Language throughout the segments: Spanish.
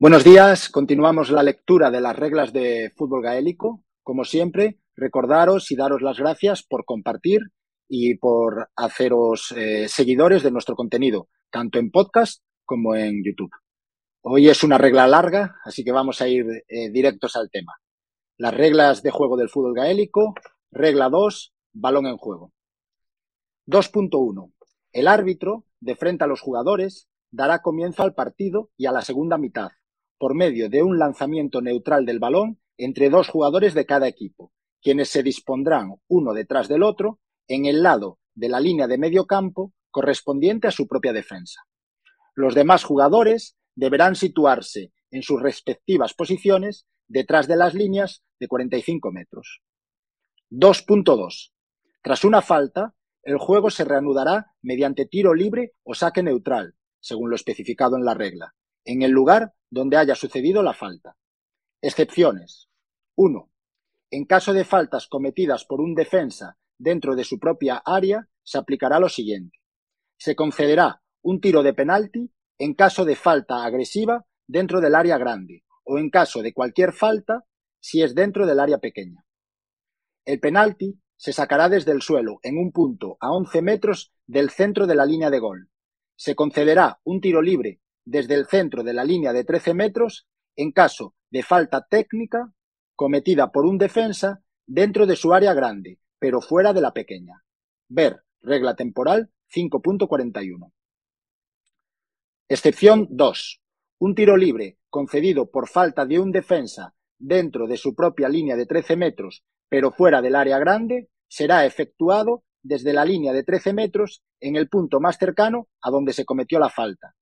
Buenos días, continuamos la lectura de las reglas de fútbol gaélico. Como siempre, recordaros y daros las gracias por compartir y por haceros eh, seguidores de nuestro contenido, tanto en podcast como en YouTube. Hoy es una regla larga, así que vamos a ir eh, directos al tema. Las reglas de juego del fútbol gaélico. Regla 2, balón en juego. 2.1. El árbitro, de frente a los jugadores, dará comienzo al partido y a la segunda mitad, por medio de un lanzamiento neutral del balón entre dos jugadores de cada equipo, quienes se dispondrán uno detrás del otro en el lado de la línea de medio campo correspondiente a su propia defensa. Los demás jugadores deberán situarse en sus respectivas posiciones detrás de las líneas de 45 metros. 2.2. Tras una falta, el juego se reanudará mediante tiro libre o saque neutral, según lo especificado en la regla, en el lugar donde haya sucedido la falta. Excepciones. 1. En caso de faltas cometidas por un defensa dentro de su propia área, se aplicará lo siguiente. Se concederá un tiro de penalti en caso de falta agresiva dentro del área grande o en caso de cualquier falta si es dentro del área pequeña. El penalti se sacará desde el suelo en un punto a 11 metros del centro de la línea de gol. Se concederá un tiro libre desde el centro de la línea de 13 metros en caso de falta técnica cometida por un defensa dentro de su área grande, pero fuera de la pequeña. Ver regla temporal 5.41. Excepción 2. Un tiro libre concedido por falta de un defensa dentro de su propia línea de 13 metros, pero fuera del área grande, será efectuado desde la línea de 13 metros en el punto más cercano a donde se cometió la falta,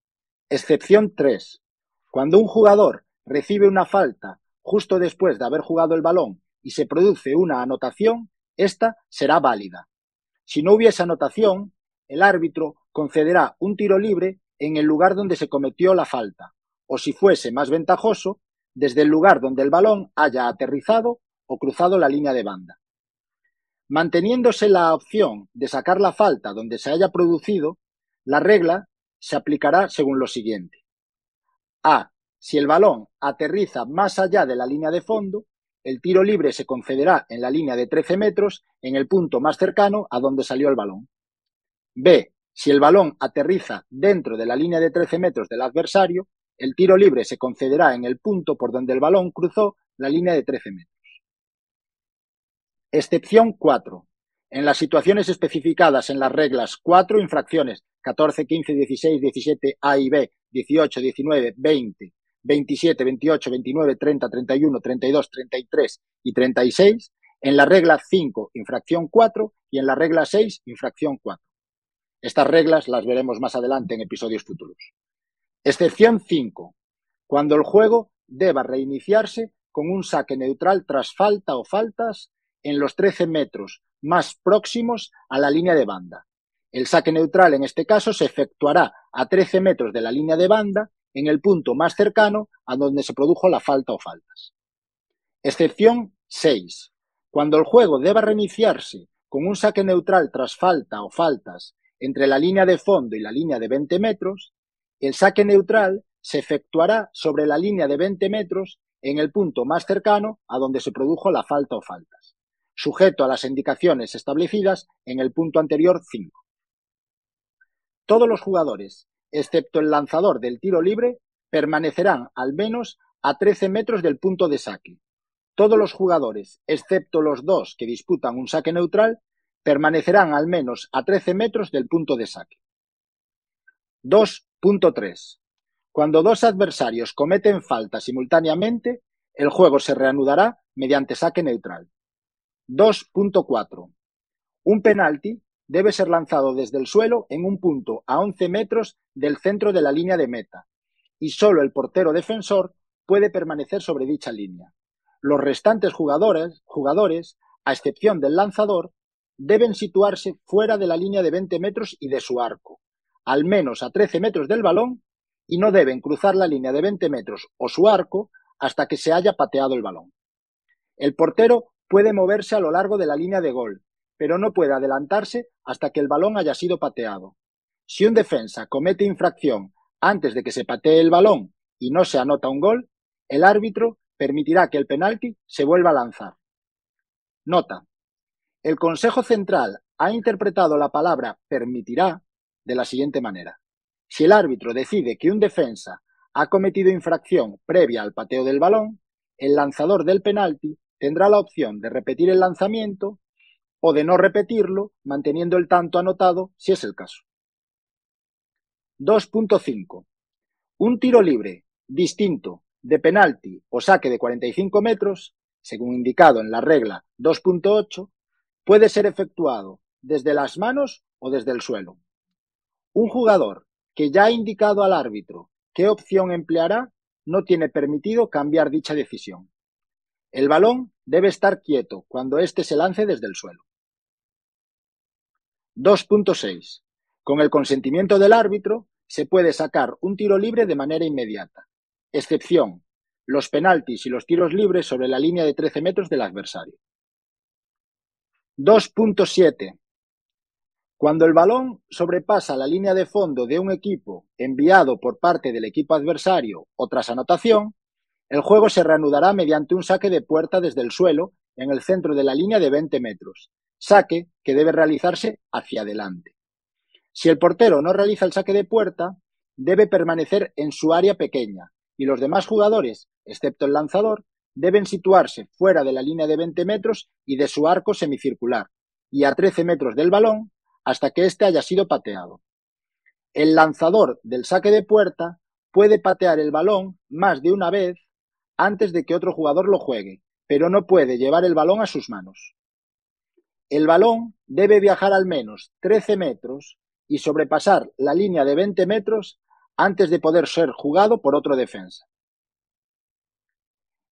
Excepción 3. Cuando un jugador recibe una falta justo después de haber jugado el balón y se produce una anotación, esta será válida. Si no hubiese anotación, el árbitro concederá un tiro libre en el lugar donde se cometió la falta, o si fuese más ventajoso, desde el lugar donde el balón haya aterrizado o cruzado la línea de banda. Manteniéndose la opción de sacar la falta donde se haya producido, la regla se aplicará según lo siguiente. A. Si el balón aterriza más allá de la línea de fondo, el tiro libre se concederá en la línea de 13 metros en el punto más cercano a donde salió el balón. B. Si el balón aterriza dentro de la línea de 13 metros del adversario, el tiro libre se concederá en el punto por donde el balón cruzó la línea de 13 metros. Excepción 4. En las situaciones especificadas en las reglas 4, infracciones 14, 15, 16, 17, A y B, 18, 19, 20, 27, 28, 29, 30, 31, 32, 33 y 36, en la regla 5, infracción 4 y en la regla 6, infracción 4. Estas reglas las veremos más adelante en episodios futuros. Excepción 5. Cuando el juego deba reiniciarse con un saque neutral tras falta o faltas en los 13 metros más próximos a la línea de banda. El saque neutral en este caso se efectuará a 13 metros de la línea de banda en el punto más cercano a donde se produjo la falta o faltas. Excepción 6. Cuando el juego deba reiniciarse con un saque neutral tras falta o faltas entre la línea de fondo y la línea de 20 metros, el saque neutral se efectuará sobre la línea de 20 metros en el punto más cercano a donde se produjo la falta o faltas sujeto a las indicaciones establecidas en el punto anterior 5. Todos los jugadores, excepto el lanzador del tiro libre, permanecerán al menos a 13 metros del punto de saque. Todos los jugadores, excepto los dos que disputan un saque neutral, permanecerán al menos a 13 metros del punto de saque. 2.3. Cuando dos adversarios cometen falta simultáneamente, el juego se reanudará mediante saque neutral. 2.4. Un penalti debe ser lanzado desde el suelo en un punto a 11 metros del centro de la línea de meta y solo el portero defensor puede permanecer sobre dicha línea. Los restantes jugadores, jugadores, a excepción del lanzador, deben situarse fuera de la línea de 20 metros y de su arco, al menos a 13 metros del balón, y no deben cruzar la línea de 20 metros o su arco hasta que se haya pateado el balón. El portero Puede moverse a lo largo de la línea de gol, pero no puede adelantarse hasta que el balón haya sido pateado. Si un defensa comete infracción antes de que se patee el balón y no se anota un gol, el árbitro permitirá que el penalti se vuelva a lanzar. Nota. El Consejo Central ha interpretado la palabra permitirá de la siguiente manera. Si el árbitro decide que un defensa ha cometido infracción previa al pateo del balón, el lanzador del penalti tendrá la opción de repetir el lanzamiento o de no repetirlo, manteniendo el tanto anotado si es el caso. 2.5. Un tiro libre distinto de penalti o saque de 45 metros, según indicado en la regla 2.8, puede ser efectuado desde las manos o desde el suelo. Un jugador que ya ha indicado al árbitro qué opción empleará no tiene permitido cambiar dicha decisión. El balón debe estar quieto cuando éste se lance desde el suelo. 2.6. Con el consentimiento del árbitro se puede sacar un tiro libre de manera inmediata. Excepción, los penaltis y los tiros libres sobre la línea de 13 metros del adversario. 2.7. Cuando el balón sobrepasa la línea de fondo de un equipo enviado por parte del equipo adversario o tras anotación, el juego se reanudará mediante un saque de puerta desde el suelo en el centro de la línea de 20 metros, saque que debe realizarse hacia adelante. Si el portero no realiza el saque de puerta, debe permanecer en su área pequeña y los demás jugadores, excepto el lanzador, deben situarse fuera de la línea de 20 metros y de su arco semicircular y a 13 metros del balón hasta que éste haya sido pateado. El lanzador del saque de puerta puede patear el balón más de una vez antes de que otro jugador lo juegue, pero no puede llevar el balón a sus manos. El balón debe viajar al menos 13 metros y sobrepasar la línea de 20 metros antes de poder ser jugado por otro defensa.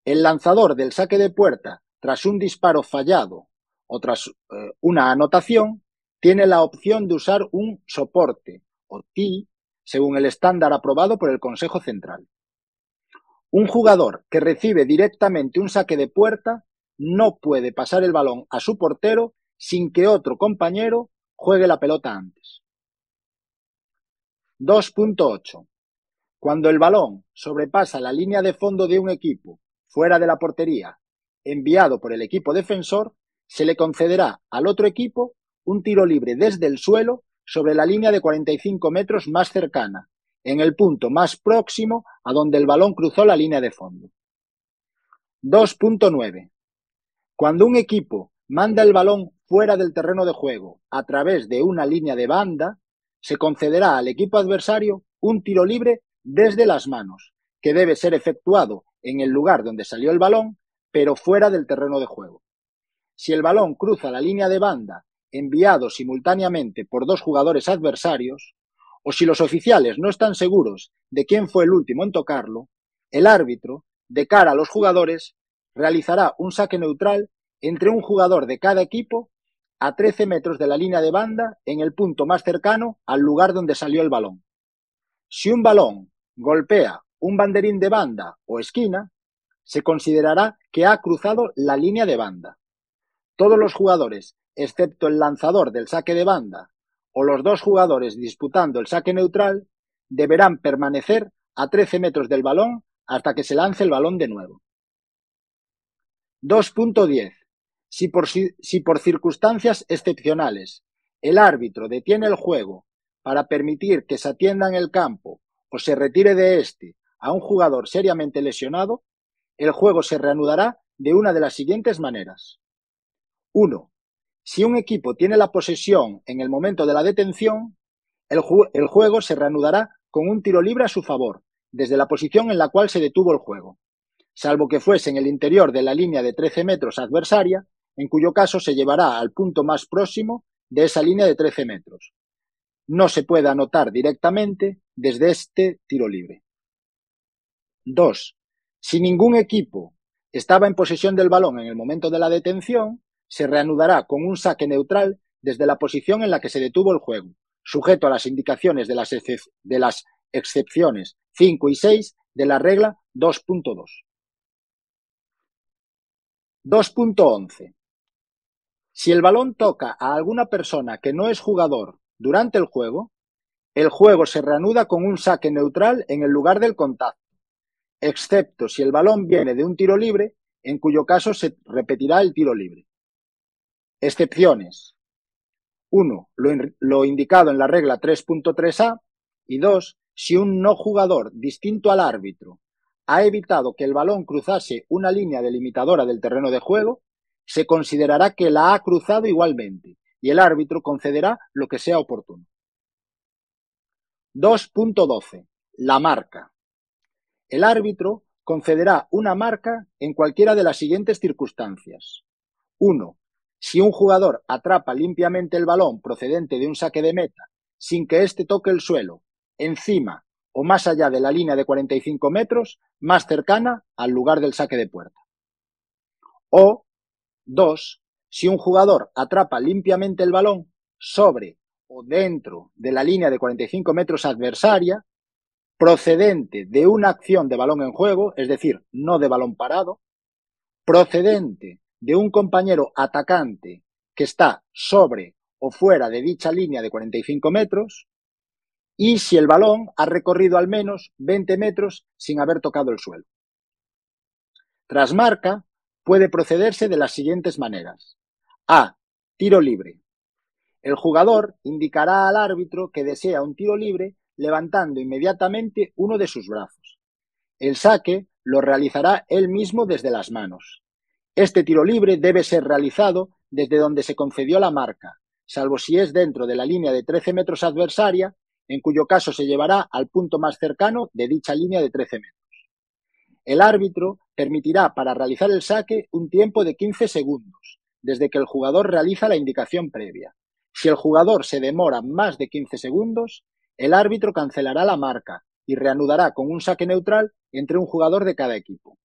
El lanzador del saque de puerta, tras un disparo fallado o tras eh, una anotación, tiene la opción de usar un soporte o TI según el estándar aprobado por el Consejo Central. Un jugador que recibe directamente un saque de puerta no puede pasar el balón a su portero sin que otro compañero juegue la pelota antes. 2.8. Cuando el balón sobrepasa la línea de fondo de un equipo fuera de la portería enviado por el equipo defensor, se le concederá al otro equipo un tiro libre desde el suelo sobre la línea de 45 metros más cercana, en el punto más próximo a donde el balón cruzó la línea de fondo. 2.9. Cuando un equipo manda el balón fuera del terreno de juego a través de una línea de banda, se concederá al equipo adversario un tiro libre desde las manos, que debe ser efectuado en el lugar donde salió el balón, pero fuera del terreno de juego. Si el balón cruza la línea de banda enviado simultáneamente por dos jugadores adversarios, o si los oficiales no están seguros de quién fue el último en tocarlo, el árbitro, de cara a los jugadores, realizará un saque neutral entre un jugador de cada equipo a 13 metros de la línea de banda en el punto más cercano al lugar donde salió el balón. Si un balón golpea un banderín de banda o esquina, se considerará que ha cruzado la línea de banda. Todos los jugadores, excepto el lanzador del saque de banda o los dos jugadores disputando el saque neutral deberán permanecer a 13 metros del balón hasta que se lance el balón de nuevo. 2.10. Si por, si por circunstancias excepcionales el árbitro detiene el juego para permitir que se atienda en el campo o se retire de éste a un jugador seriamente lesionado, el juego se reanudará de una de las siguientes maneras. 1. Si un equipo tiene la posesión en el momento de la detención, el, juego se reanudará con un tiro libre a su favor, desde la posición en la cual se detuvo el juego, salvo que fuese en el interior de la línea de 13 metros adversaria, en cuyo caso se llevará al punto más próximo de esa línea de 13 metros. No se puede anotar directamente desde este tiro libre. 2. Si ningún equipo estaba en posesión del balón en el momento de la detención, se reanudará con un saque neutral desde la posición en la que se detuvo el juego, sujeto a las indicaciones de las, excepciones 5 y 6 de la regla 2.2. 2.11. Si el balón toca a alguna persona que no es jugador durante el juego, el juego se reanuda con un saque neutral en el lugar del contacto, excepto si el balón viene de un tiro libre, en cuyo caso se repetirá el tiro libre. Excepciones. 1. Lo, indicado en la regla 3.3a y 2. Si un no jugador distinto al árbitro ha evitado que el balón cruzase una línea delimitadora del terreno de juego, se considerará que la ha cruzado igualmente y el árbitro concederá lo que sea oportuno. 2.12. La marca. El árbitro concederá una marca en cualquiera de las siguientes circunstancias. 1. Si un jugador atrapa limpiamente el balón procedente de un saque de meta sin que éste toque el suelo, encima o más allá de la línea de 45 metros más cercana al lugar del saque de puerta. O 2. Si un jugador atrapa limpiamente el balón sobre o dentro de la línea de 45 metros adversaria, procedente de una acción de balón en juego, es decir, no de balón parado, procedente de un compañero atacante que está sobre o fuera de dicha línea de 45 metros, y si el balón ha recorrido al menos 20 metros sin haber tocado el suelo. Tras marca, puede procederse de las siguientes maneras. A. Tiro libre. El jugador indicará al árbitro que desea un tiro libre levantando inmediatamente uno de sus brazos. El saque lo realizará él mismo desde las manos. Este tiro libre debe ser realizado desde donde se concedió la marca, salvo si es dentro de la línea de 13 metros adversaria, en cuyo caso se llevará al punto más cercano de dicha línea de 13 metros. El árbitro permitirá para realizar el saque un tiempo de 15 segundos, desde que el jugador realiza la indicación previa. Si el jugador se demora más de 15 segundos, el árbitro cancelará la marca y reanudará con un saque neutral entre un jugador de cada equipo.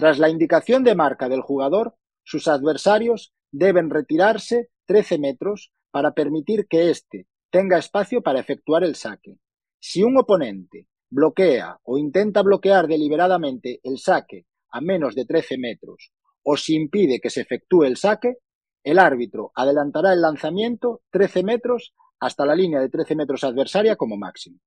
Tras la indicación de marca del jugador, sus adversarios deben retirarse 13 metros para permitir que éste tenga espacio para efectuar el saque. Si un oponente bloquea o intenta bloquear deliberadamente el saque a menos de 13 metros o si impide que se efectúe el saque, el árbitro adelantará el lanzamiento 13 metros hasta la línea de 13 metros adversaria como máximo.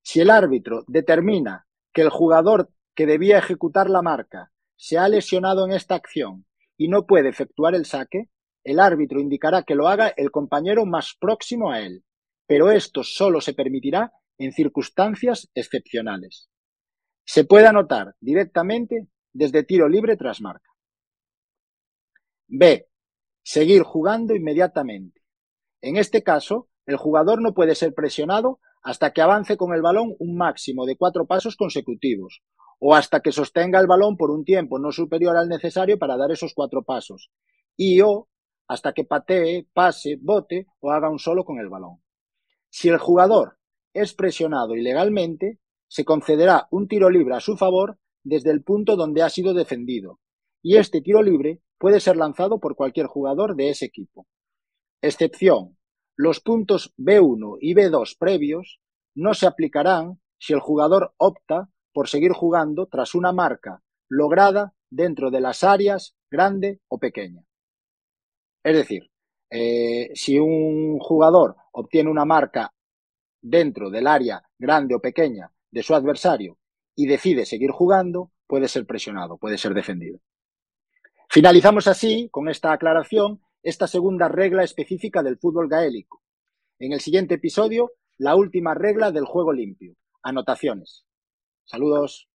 Si el árbitro determina que el jugador que debía ejecutar la marca se ha lesionado en esta acción y no puede efectuar el saque, el árbitro indicará que lo haga el compañero más próximo a él, pero esto solo se permitirá en circunstancias excepcionales. Se puede anotar directamente desde tiro libre tras marca. B. Seguir jugando inmediatamente. En este caso, el jugador no puede ser presionado hasta que avance con el balón un máximo de cuatro pasos consecutivos o hasta que sostenga el balón por un tiempo no superior al necesario para dar esos cuatro pasos y o hasta que patee, pase, bote o haga un solo con el balón. Si el jugador es presionado ilegalmente, se concederá un tiro libre a su favor desde el punto donde ha sido defendido y este tiro libre puede ser lanzado por cualquier jugador de ese equipo. Excepción. Los puntos B1 y B2 previos no se aplicarán si el jugador opta por seguir jugando tras una marca lograda dentro de las áreas grande o pequeña. Es decir, eh, si un jugador obtiene una marca dentro del área grande o pequeña de su adversario y decide seguir jugando, puede ser presionado, puede ser defendido. Finalizamos así, con esta aclaración, esta segunda regla específica del fútbol gaélico. En el siguiente episodio, la última regla del juego limpio. Anotaciones. Saludos.